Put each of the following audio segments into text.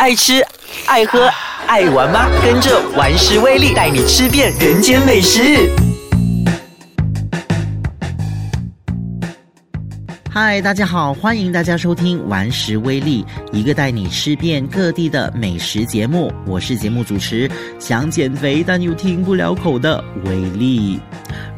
爱吃、爱喝、爱玩吗？跟着玩食威力带你吃遍人间美食。嗨，大家好，欢迎大家收听《玩食威力》，一个带你吃遍各地的美食节目。我是节目主持，想减肥但又停不了口的威力。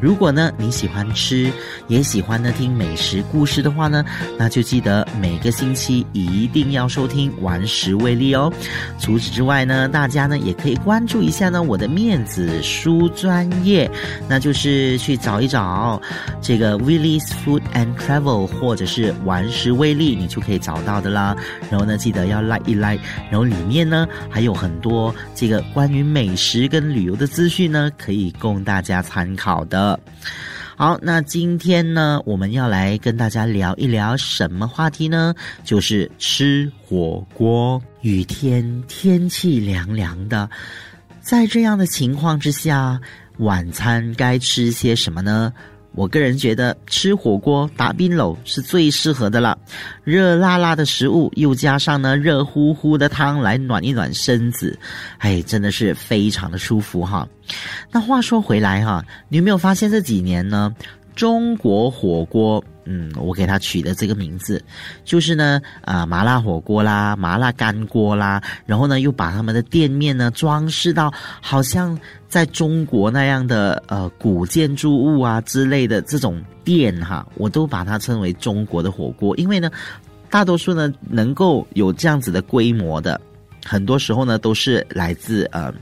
如果呢你喜欢吃，也喜欢呢听美食故事的话呢，那就记得每个星期一定要收听《玩食威力》哦。除此之外呢，大家呢也可以关注一下呢我的面子书专业，那就是去找一找这个 Willis Food and Travel 或者是玩食威力，你就可以找到的啦。然后呢，记得要 like 一 like，然后里面呢还有很多这个关于美食跟旅游的资讯呢，可以供大家参考的。好，那今天呢，我们要来跟大家聊一聊什么话题呢？就是吃火锅。雨天，天气凉凉的，在这样的情况之下，晚餐该吃些什么呢？我个人觉得吃火锅打冰篓是最适合的了，热辣辣的食物又加上呢热乎乎的汤来暖一暖身子，哎，真的是非常的舒服哈。那话说回来哈，你有没有发现这几年呢，中国火锅？嗯，我给它取的这个名字，就是呢，啊，麻辣火锅啦，麻辣干锅啦，然后呢，又把他们的店面呢装饰到好像在中国那样的呃古建筑物啊之类的这种店哈，我都把它称为中国的火锅，因为呢，大多数呢能够有这样子的规模的，很多时候呢都是来自呃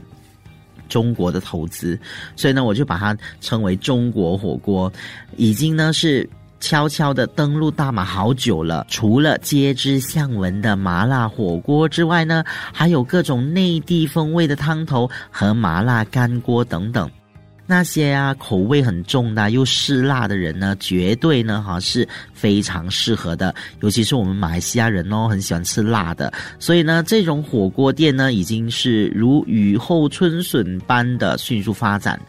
中国的投资，所以呢，我就把它称为中国火锅，已经呢是。悄悄的登陆大马好久了，除了街知巷闻的麻辣火锅之外呢，还有各种内地风味的汤头和麻辣干锅等等。那些啊口味很重的又嗜辣的人呢，绝对呢哈是非常适合的。尤其是我们马来西亚人哦，很喜欢吃辣的，所以呢，这种火锅店呢，已经是如雨后春笋般的迅速发展。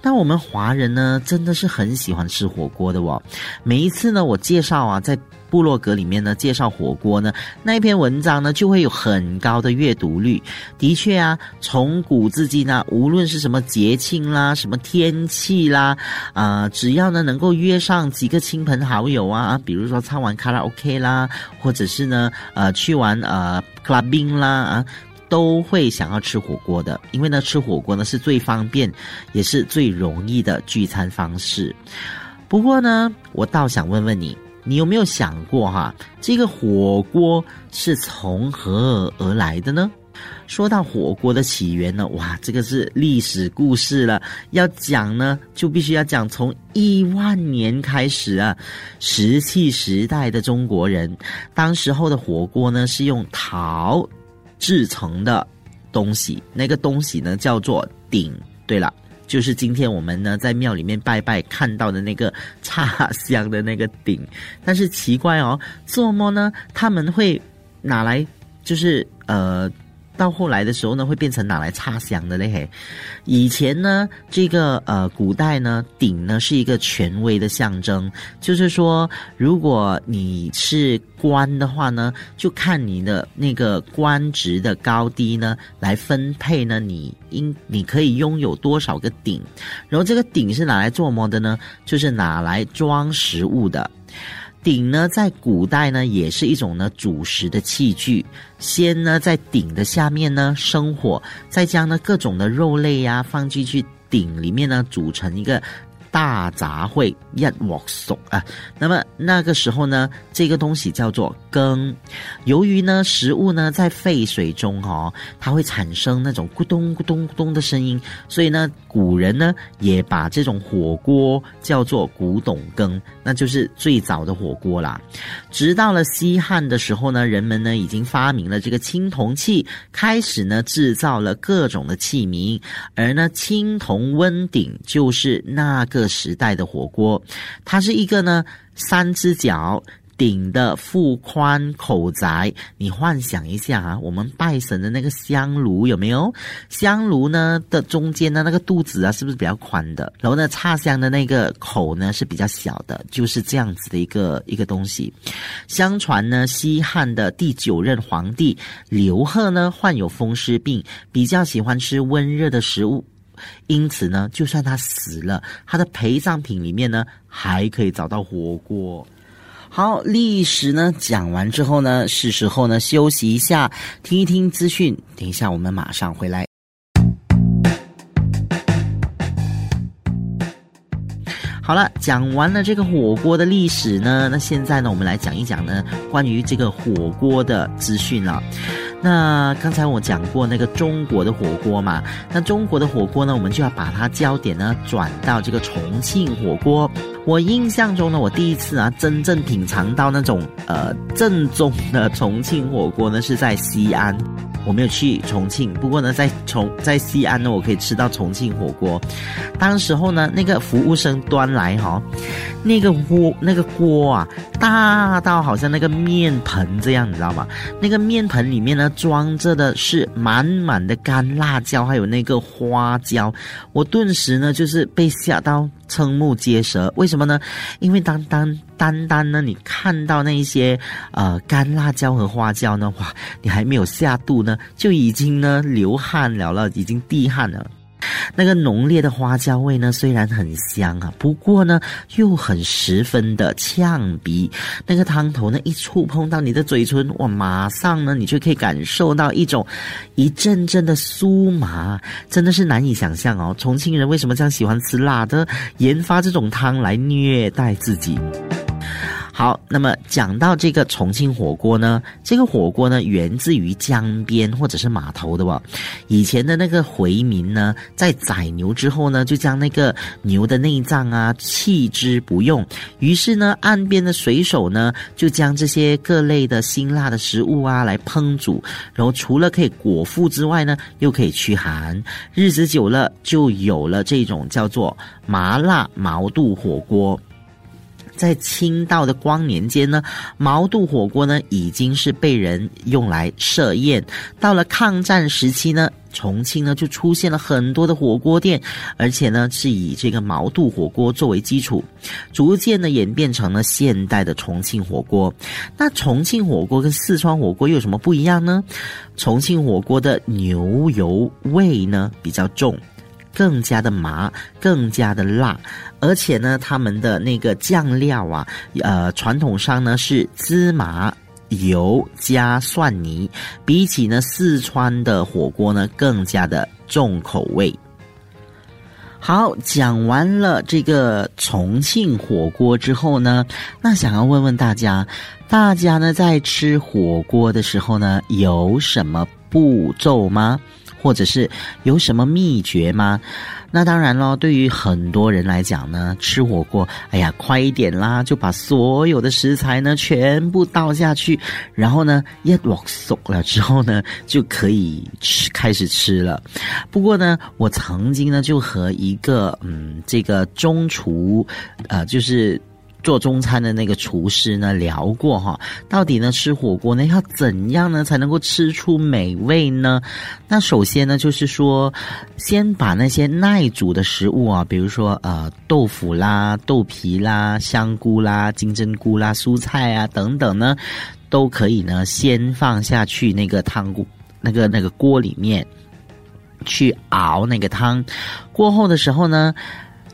那我们华人呢，真的是很喜欢吃火锅的哦。每一次呢，我介绍啊，在部落格里面呢介绍火锅呢，那一篇文章呢就会有很高的阅读率。的确啊，从古至今呢，无论是什么节庆啦，什么天气啦，啊，只要呢能够约上几个亲朋好友啊，比如说唱完卡拉 OK 啦，或者是呢，呃，去玩呃 clubbing 啦啊。都会想要吃火锅的，因为呢，吃火锅呢是最方便，也是最容易的聚餐方式。不过呢，我倒想问问你，你有没有想过哈，这个火锅是从何而来的呢？说到火锅的起源呢，哇，这个是历史故事了。要讲呢，就必须要讲从亿万年开始啊，石器时代的中国人，当时候的火锅呢是用陶。制成的东西，那个东西呢叫做鼎。对了，就是今天我们呢在庙里面拜拜看到的那个插香的那个鼎。但是奇怪哦，做么呢？他们会拿来就是呃。到后来的时候呢，会变成拿来插香的嘞。嘿，以前呢，这个呃，古代呢，鼎呢是一个权威的象征，就是说，如果你是官的话呢，就看你的那个官职的高低呢，来分配呢，你应你可以拥有多少个鼎。然后这个鼎是拿来做么的呢？就是拿来装食物的。鼎呢，在古代呢，也是一种呢煮食的器具。先呢，在鼎的下面呢生火，再将呢各种的肉类呀放进去鼎里面呢，煮成一个。大杂烩一锅熟啊，那么那个时候呢，这个东西叫做羹。由于呢，食物呢在沸水中哦，它会产生那种咕咚咕咚咕咚的声音，所以呢，古人呢也把这种火锅叫做古董羹，那就是最早的火锅啦。直到了西汉的时候呢，人们呢已经发明了这个青铜器，开始呢制造了各种的器皿，而呢青铜温鼎就是那个。时代的火锅，它是一个呢三只脚顶的腹宽口窄，你幻想一下啊，我们拜神的那个香炉有没有？香炉呢的中间的那个肚子啊，是不是比较宽的？然后呢，插香的那个口呢是比较小的，就是这样子的一个一个东西。相传呢，西汉的第九任皇帝刘贺呢患有风湿病，比较喜欢吃温热的食物，因此呢，就算他死了，他的陪葬品里面呢还可以找到火锅。好，历史呢讲完之后呢，是时候呢休息一下，听一听资讯。等一下，我们马上回来。好了，讲完了这个火锅的历史呢，那现在呢，我们来讲一讲呢关于这个火锅的资讯了。那刚才我讲过那个中国的火锅嘛，那中国的火锅呢，我们就要把它焦点呢转到这个重庆火锅。我印象中呢，我第一次啊真正品尝到那种呃正宗的重庆火锅呢，是在西安。我没有去重庆，不过呢，在重在西安呢，我可以吃到重庆火锅。当时候呢，那个服务生端来哈，那个锅那个锅啊，大到好像那个面盆这样，你知道吗？那个面盆里面呢，装着的是满满的干辣椒，还有那个花椒。我顿时呢，就是被吓到瞠目结舌。为什么呢？因为当当。单单呢，你看到那一些呃干辣椒和花椒呢，哇，你还没有下肚呢，就已经呢流汗了了，已经滴汗了。那个浓烈的花椒味呢，虽然很香啊，不过呢又很十分的呛鼻。那个汤头呢一触碰到你的嘴唇，哇，马上呢你就可以感受到一种一阵阵的酥麻，真的是难以想象哦。重庆人为什么这样喜欢吃辣的？研发这种汤来虐待自己。好，那么讲到这个重庆火锅呢，这个火锅呢源自于江边或者是码头的吧。以前的那个回民呢，在宰牛之后呢，就将那个牛的内脏啊弃之不用，于是呢，岸边的水手呢，就将这些各类的辛辣的食物啊来烹煮，然后除了可以果腹之外呢，又可以驱寒。日子久了，就有了这种叫做麻辣毛肚火锅。在清道的光年间呢，毛肚火锅呢已经是被人用来设宴。到了抗战时期呢，重庆呢就出现了很多的火锅店，而且呢是以这个毛肚火锅作为基础，逐渐的演变成了现代的重庆火锅。那重庆火锅跟四川火锅又有什么不一样呢？重庆火锅的牛油味呢比较重。更加的麻，更加的辣，而且呢，他们的那个酱料啊，呃，传统上呢是芝麻油加蒜泥，比起呢四川的火锅呢更加的重口味。好，讲完了这个重庆火锅之后呢，那想要问问大家，大家呢在吃火锅的时候呢有什么步骤吗？或者是有什么秘诀吗？那当然咯，对于很多人来讲呢，吃火锅，哎呀，快一点啦，就把所有的食材呢全部倒下去，然后呢一锅熟了之后呢，就可以吃开始吃了。不过呢，我曾经呢就和一个嗯这个中厨，呃，就是。做中餐的那个厨师呢聊过哈，到底呢吃火锅呢要怎样呢才能够吃出美味呢？那首先呢就是说，先把那些耐煮的食物啊，比如说呃豆腐啦、豆皮啦、香菇啦、金针菇啦、蔬菜啊等等呢，都可以呢先放下去那个汤锅那个那个锅里面去熬那个汤，过后的时候呢。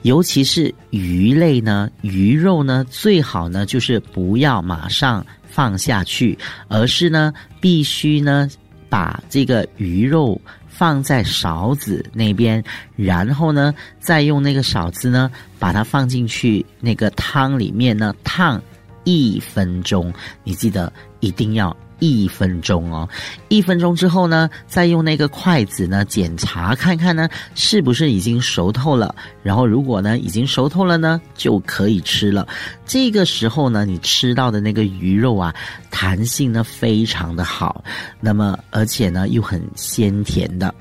尤其是鱼类呢，鱼肉呢，最好呢就是不要马上放下去，而是呢必须呢把这个鱼肉放在勺子那边，然后呢再用那个勺子呢把它放进去那个汤里面呢烫一分钟，你记得一定要。一分钟哦，一分钟之后呢，再用那个筷子呢检查看看呢，是不是已经熟透了。然后如果呢已经熟透了呢，就可以吃了。这个时候呢，你吃到的那个鱼肉啊，弹性呢非常的好，那么而且呢又很鲜甜的。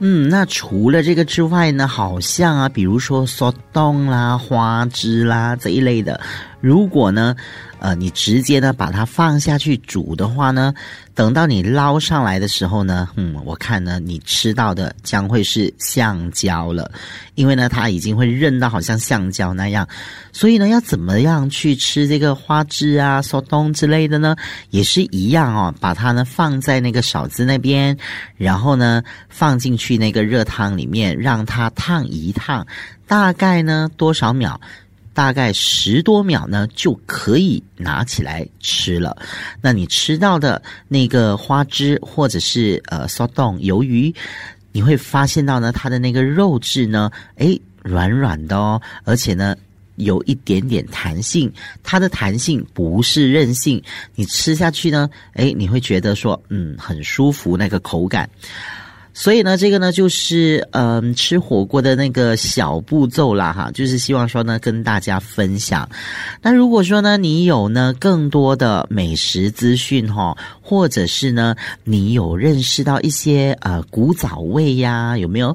嗯，那除了这个之外呢，好像啊，比如说嗦冻啦、花枝啦这一类的。如果呢，呃，你直接呢把它放下去煮的话呢，等到你捞上来的时候呢，嗯，我看呢你吃到的将会是橡胶了，因为呢它已经会韧到好像橡胶那样。所以呢，要怎么样去吃这个花枝啊、烧冬之类的呢？也是一样哦，把它呢放在那个勺子那边，然后呢放进去那个热汤里面，让它烫一烫，大概呢多少秒？大概十多秒呢就可以拿起来吃了。那你吃到的那个花枝或者是呃烧冻鱿鱼，你会发现到呢它的那个肉质呢，诶软软的哦，而且呢。有一点点弹性，它的弹性不是韧性，你吃下去呢，哎，你会觉得说，嗯，很舒服那个口感。所以呢，这个呢就是嗯吃火锅的那个小步骤啦，哈，就是希望说呢跟大家分享。那如果说呢你有呢更多的美食资讯哈，或者是呢你有认识到一些呃古早味呀，有没有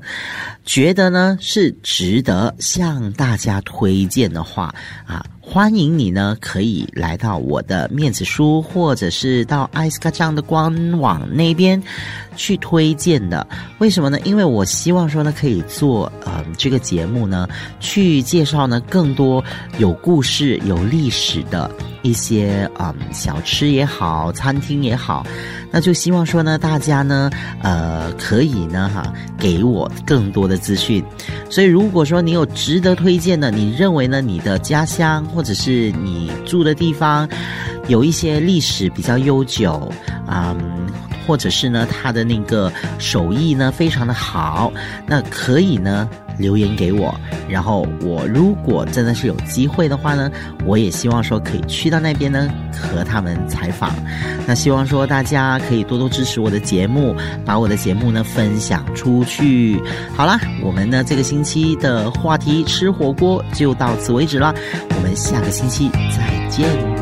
觉得呢是值得向大家推荐的话啊？欢迎你呢，可以来到我的面子书，或者是到艾斯卡酱的官网那边去推荐的。为什么呢？因为我希望说呢，可以做呃这个节目呢，去介绍呢更多有故事、有历史的一些嗯小吃也好，餐厅也好。那就希望说呢，大家呢，呃，可以呢，哈，给我更多的资讯。所以，如果说你有值得推荐的，你认为呢，你的家乡或者是你住的地方，有一些历史比较悠久，啊。或者是呢，他的那个手艺呢非常的好，那可以呢留言给我，然后我如果真的是有机会的话呢，我也希望说可以去到那边呢和他们采访。那希望说大家可以多多支持我的节目，把我的节目呢分享出去。好啦，我们呢这个星期的话题吃火锅就到此为止了，我们下个星期再见。